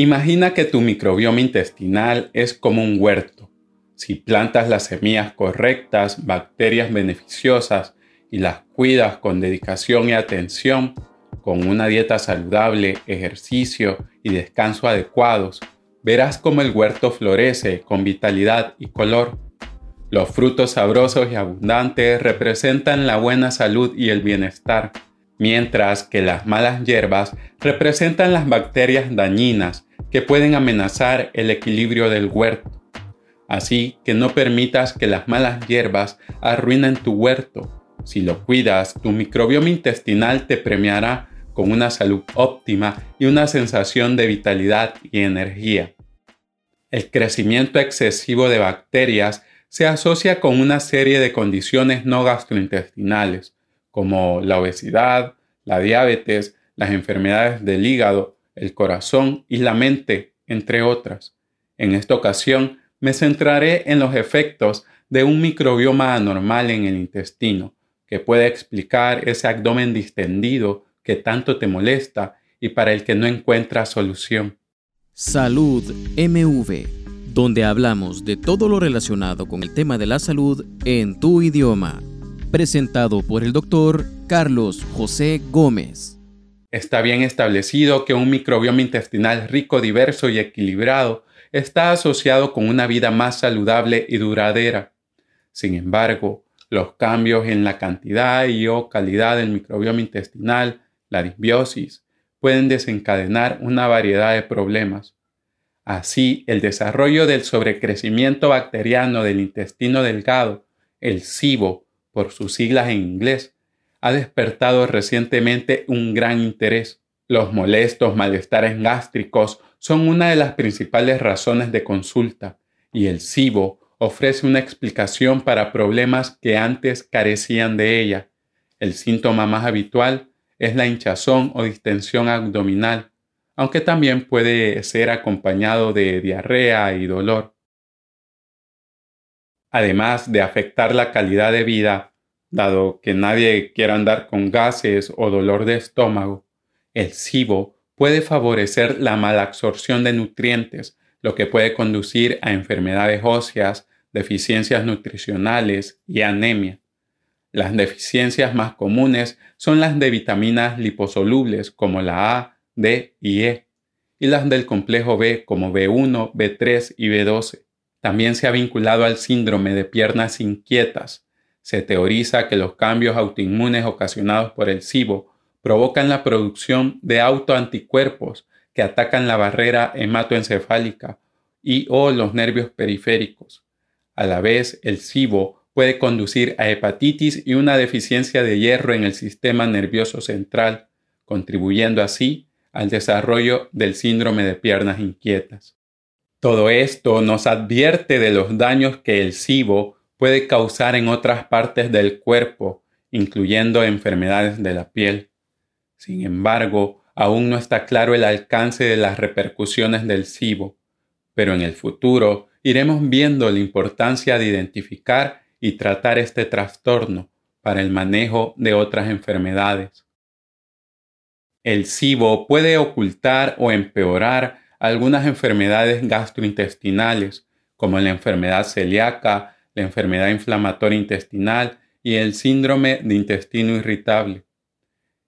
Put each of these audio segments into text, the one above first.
Imagina que tu microbioma intestinal es como un huerto. Si plantas las semillas correctas, bacterias beneficiosas y las cuidas con dedicación y atención, con una dieta saludable, ejercicio y descanso adecuados, verás cómo el huerto florece con vitalidad y color. Los frutos sabrosos y abundantes representan la buena salud y el bienestar, mientras que las malas hierbas representan las bacterias dañinas que pueden amenazar el equilibrio del huerto. Así que no permitas que las malas hierbas arruinen tu huerto. Si lo cuidas, tu microbioma intestinal te premiará con una salud óptima y una sensación de vitalidad y energía. El crecimiento excesivo de bacterias se asocia con una serie de condiciones no gastrointestinales, como la obesidad, la diabetes, las enfermedades del hígado el corazón y la mente, entre otras. En esta ocasión me centraré en los efectos de un microbioma anormal en el intestino, que puede explicar ese abdomen distendido que tanto te molesta y para el que no encuentras solución. Salud MV, donde hablamos de todo lo relacionado con el tema de la salud en tu idioma. Presentado por el doctor Carlos José Gómez. Está bien establecido que un microbioma intestinal rico, diverso y equilibrado está asociado con una vida más saludable y duradera. Sin embargo, los cambios en la cantidad y o calidad del microbioma intestinal, la disbiosis, pueden desencadenar una variedad de problemas. Así, el desarrollo del sobrecrecimiento bacteriano del intestino delgado, el SIBO, por sus siglas en inglés, ha despertado recientemente un gran interés. Los molestos malestares gástricos son una de las principales razones de consulta y el SIBO ofrece una explicación para problemas que antes carecían de ella. El síntoma más habitual es la hinchazón o distensión abdominal, aunque también puede ser acompañado de diarrea y dolor. Además de afectar la calidad de vida, dado que nadie quiera andar con gases o dolor de estómago, el SIBO puede favorecer la mala absorción de nutrientes, lo que puede conducir a enfermedades óseas, deficiencias nutricionales y anemia. Las deficiencias más comunes son las de vitaminas liposolubles como la A, D y E, y las del complejo B como B1, B3 y B12. También se ha vinculado al síndrome de piernas inquietas, se teoriza que los cambios autoinmunes ocasionados por el SIBO provocan la producción de autoanticuerpos que atacan la barrera hematoencefálica y o los nervios periféricos. A la vez, el SIBO puede conducir a hepatitis y una deficiencia de hierro en el sistema nervioso central, contribuyendo así al desarrollo del síndrome de piernas inquietas. Todo esto nos advierte de los daños que el SIBO puede causar en otras partes del cuerpo, incluyendo enfermedades de la piel. Sin embargo, aún no está claro el alcance de las repercusiones del SIBO, pero en el futuro iremos viendo la importancia de identificar y tratar este trastorno para el manejo de otras enfermedades. El SIBO puede ocultar o empeorar algunas enfermedades gastrointestinales, como la enfermedad celíaca, la enfermedad inflamatoria intestinal y el síndrome de intestino irritable.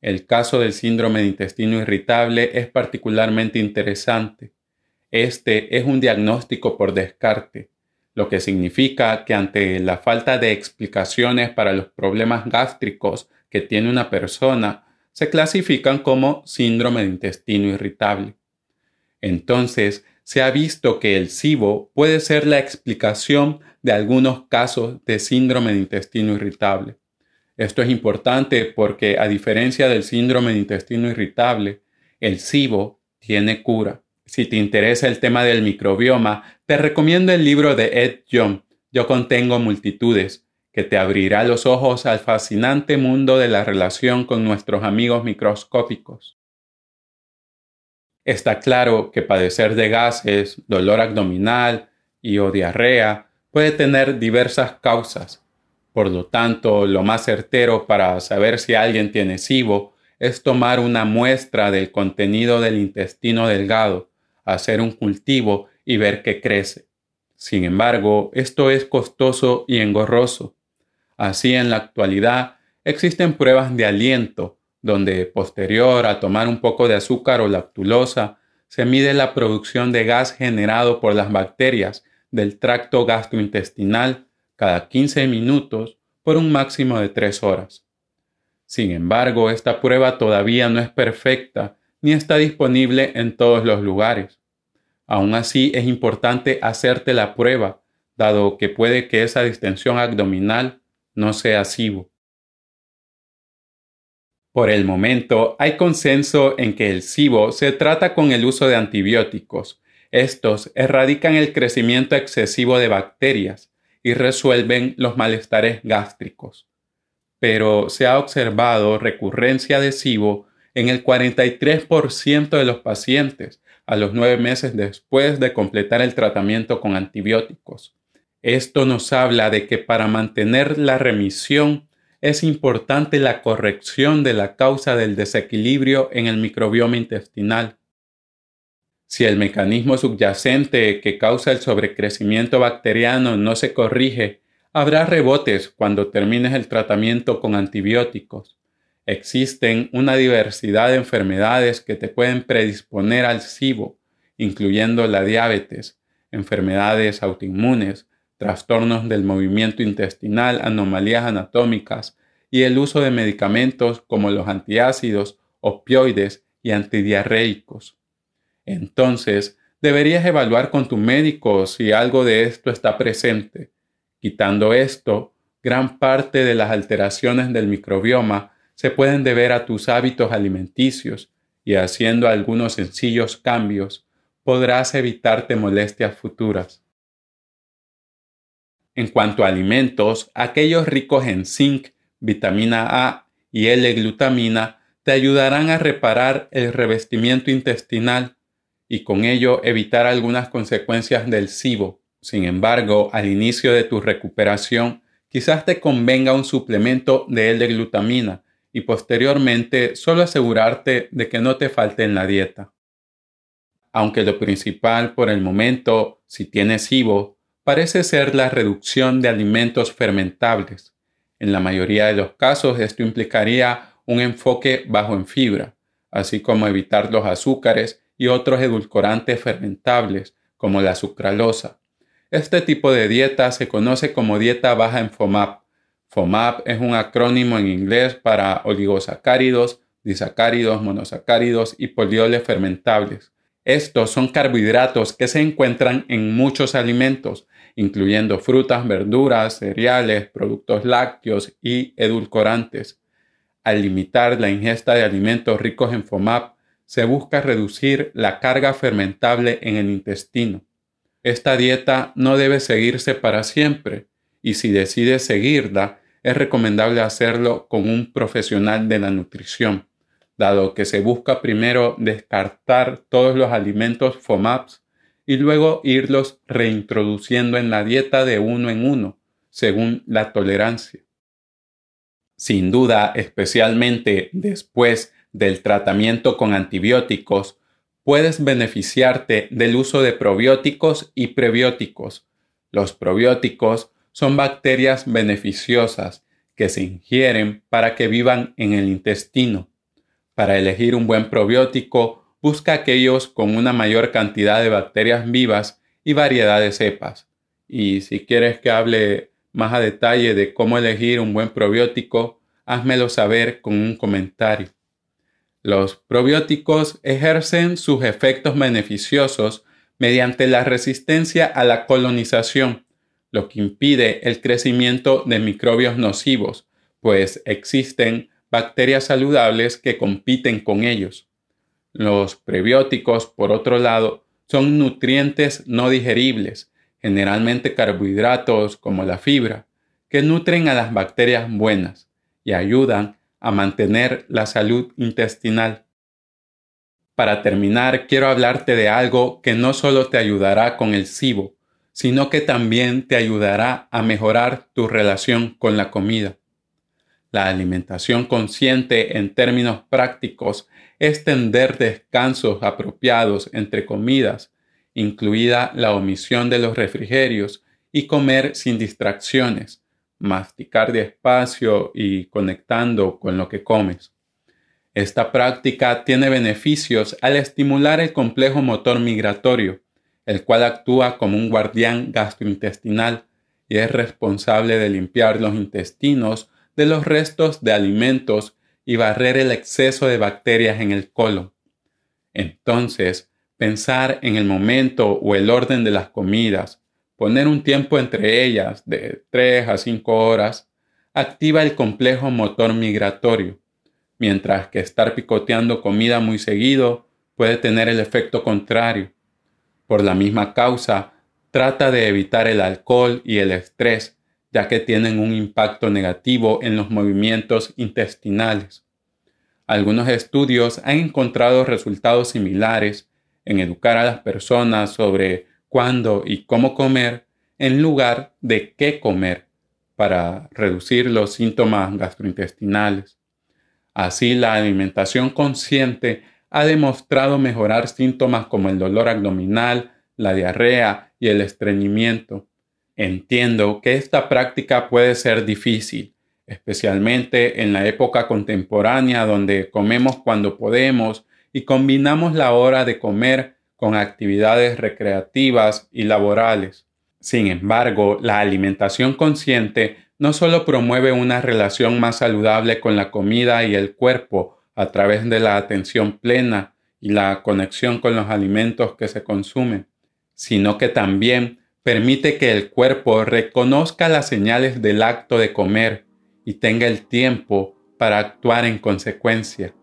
El caso del síndrome de intestino irritable es particularmente interesante. Este es un diagnóstico por descarte, lo que significa que ante la falta de explicaciones para los problemas gástricos que tiene una persona, se clasifican como síndrome de intestino irritable. Entonces, se ha visto que el SIBO puede ser la explicación de algunos casos de síndrome de intestino irritable. Esto es importante porque a diferencia del síndrome de intestino irritable, el SIBO tiene cura. Si te interesa el tema del microbioma, te recomiendo el libro de Ed Young, Yo contengo multitudes, que te abrirá los ojos al fascinante mundo de la relación con nuestros amigos microscópicos. Está claro que padecer de gases, dolor abdominal y o diarrea puede tener diversas causas. Por lo tanto, lo más certero para saber si alguien tiene SIBO es tomar una muestra del contenido del intestino delgado, hacer un cultivo y ver que crece. Sin embargo, esto es costoso y engorroso. Así en la actualidad existen pruebas de aliento, donde posterior a tomar un poco de azúcar o lactulosa, se mide la producción de gas generado por las bacterias del tracto gastrointestinal cada 15 minutos por un máximo de 3 horas. Sin embargo, esta prueba todavía no es perfecta ni está disponible en todos los lugares. Aún así, es importante hacerte la prueba, dado que puede que esa distensión abdominal no sea SIBO. Por el momento, hay consenso en que el SIBO se trata con el uso de antibióticos. Estos erradican el crecimiento excesivo de bacterias y resuelven los malestares gástricos. Pero se ha observado recurrencia de SIBO en el 43% de los pacientes a los nueve meses después de completar el tratamiento con antibióticos. Esto nos habla de que para mantener la remisión es importante la corrección de la causa del desequilibrio en el microbioma intestinal. Si el mecanismo subyacente que causa el sobrecrecimiento bacteriano no se corrige, habrá rebotes cuando termines el tratamiento con antibióticos. Existen una diversidad de enfermedades que te pueden predisponer al SIBO, incluyendo la diabetes, enfermedades autoinmunes, trastornos del movimiento intestinal, anomalías anatómicas y el uso de medicamentos como los antiácidos, opioides y antidiarreicos. Entonces, deberías evaluar con tu médico si algo de esto está presente. Quitando esto, gran parte de las alteraciones del microbioma se pueden deber a tus hábitos alimenticios y haciendo algunos sencillos cambios podrás evitarte molestias futuras. En cuanto a alimentos, aquellos ricos en zinc, vitamina A y L-glutamina te ayudarán a reparar el revestimiento intestinal y con ello evitar algunas consecuencias del SIBO. Sin embargo, al inicio de tu recuperación, quizás te convenga un suplemento de L-glutamina y posteriormente solo asegurarte de que no te falte en la dieta. Aunque lo principal por el momento, si tienes SIBO, parece ser la reducción de alimentos fermentables. En la mayoría de los casos esto implicaría un enfoque bajo en fibra, así como evitar los azúcares y otros edulcorantes fermentables, como la sucralosa. Este tipo de dieta se conoce como dieta baja en FOMAP. FOMAP es un acrónimo en inglés para oligosacáridos, disacáridos, monosacáridos y polioles fermentables. Estos son carbohidratos que se encuentran en muchos alimentos, incluyendo frutas, verduras, cereales, productos lácteos y edulcorantes. Al limitar la ingesta de alimentos ricos en FOMAP, se busca reducir la carga fermentable en el intestino. Esta dieta no debe seguirse para siempre y si decides seguirla, es recomendable hacerlo con un profesional de la nutrición, dado que se busca primero descartar todos los alimentos FOMAPs y luego irlos reintroduciendo en la dieta de uno en uno, según la tolerancia. Sin duda, especialmente después del tratamiento con antibióticos, puedes beneficiarte del uso de probióticos y prebióticos. Los probióticos son bacterias beneficiosas que se ingieren para que vivan en el intestino. Para elegir un buen probiótico, busca aquellos con una mayor cantidad de bacterias vivas y variedad de cepas. Y si quieres que hable más a detalle de cómo elegir un buen probiótico, házmelo saber con un comentario. Los probióticos ejercen sus efectos beneficiosos mediante la resistencia a la colonización, lo que impide el crecimiento de microbios nocivos, pues existen bacterias saludables que compiten con ellos. Los prebióticos, por otro lado, son nutrientes no digeribles, generalmente carbohidratos como la fibra, que nutren a las bacterias buenas y ayudan a mantener la salud intestinal. Para terminar, quiero hablarte de algo que no solo te ayudará con el SIBO, sino que también te ayudará a mejorar tu relación con la comida. La alimentación consciente en términos prácticos es tender descansos apropiados entre comidas, incluida la omisión de los refrigerios y comer sin distracciones, masticar despacio y conectando con lo que comes. Esta práctica tiene beneficios al estimular el complejo motor migratorio, el cual actúa como un guardián gastrointestinal y es responsable de limpiar los intestinos de los restos de alimentos y barrer el exceso de bacterias en el colon. Entonces, pensar en el momento o el orden de las comidas, poner un tiempo entre ellas de 3 a 5 horas, activa el complejo motor migratorio, mientras que estar picoteando comida muy seguido puede tener el efecto contrario. Por la misma causa, trata de evitar el alcohol y el estrés, ya que tienen un impacto negativo en los movimientos intestinales. Algunos estudios han encontrado resultados similares en educar a las personas sobre cuándo y cómo comer en lugar de qué comer para reducir los síntomas gastrointestinales. Así, la alimentación consciente ha demostrado mejorar síntomas como el dolor abdominal, la diarrea y el estreñimiento. Entiendo que esta práctica puede ser difícil, especialmente en la época contemporánea donde comemos cuando podemos y combinamos la hora de comer con actividades recreativas y laborales. Sin embargo, la alimentación consciente no solo promueve una relación más saludable con la comida y el cuerpo a través de la atención plena y la conexión con los alimentos que se consumen, sino que también permite que el cuerpo reconozca las señales del acto de comer y tenga el tiempo para actuar en consecuencia.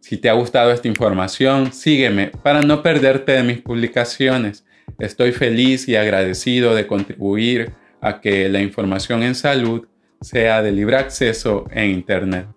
Si te ha gustado esta información, sígueme para no perderte de mis publicaciones. Estoy feliz y agradecido de contribuir a que la información en salud sea de libre acceso en Internet.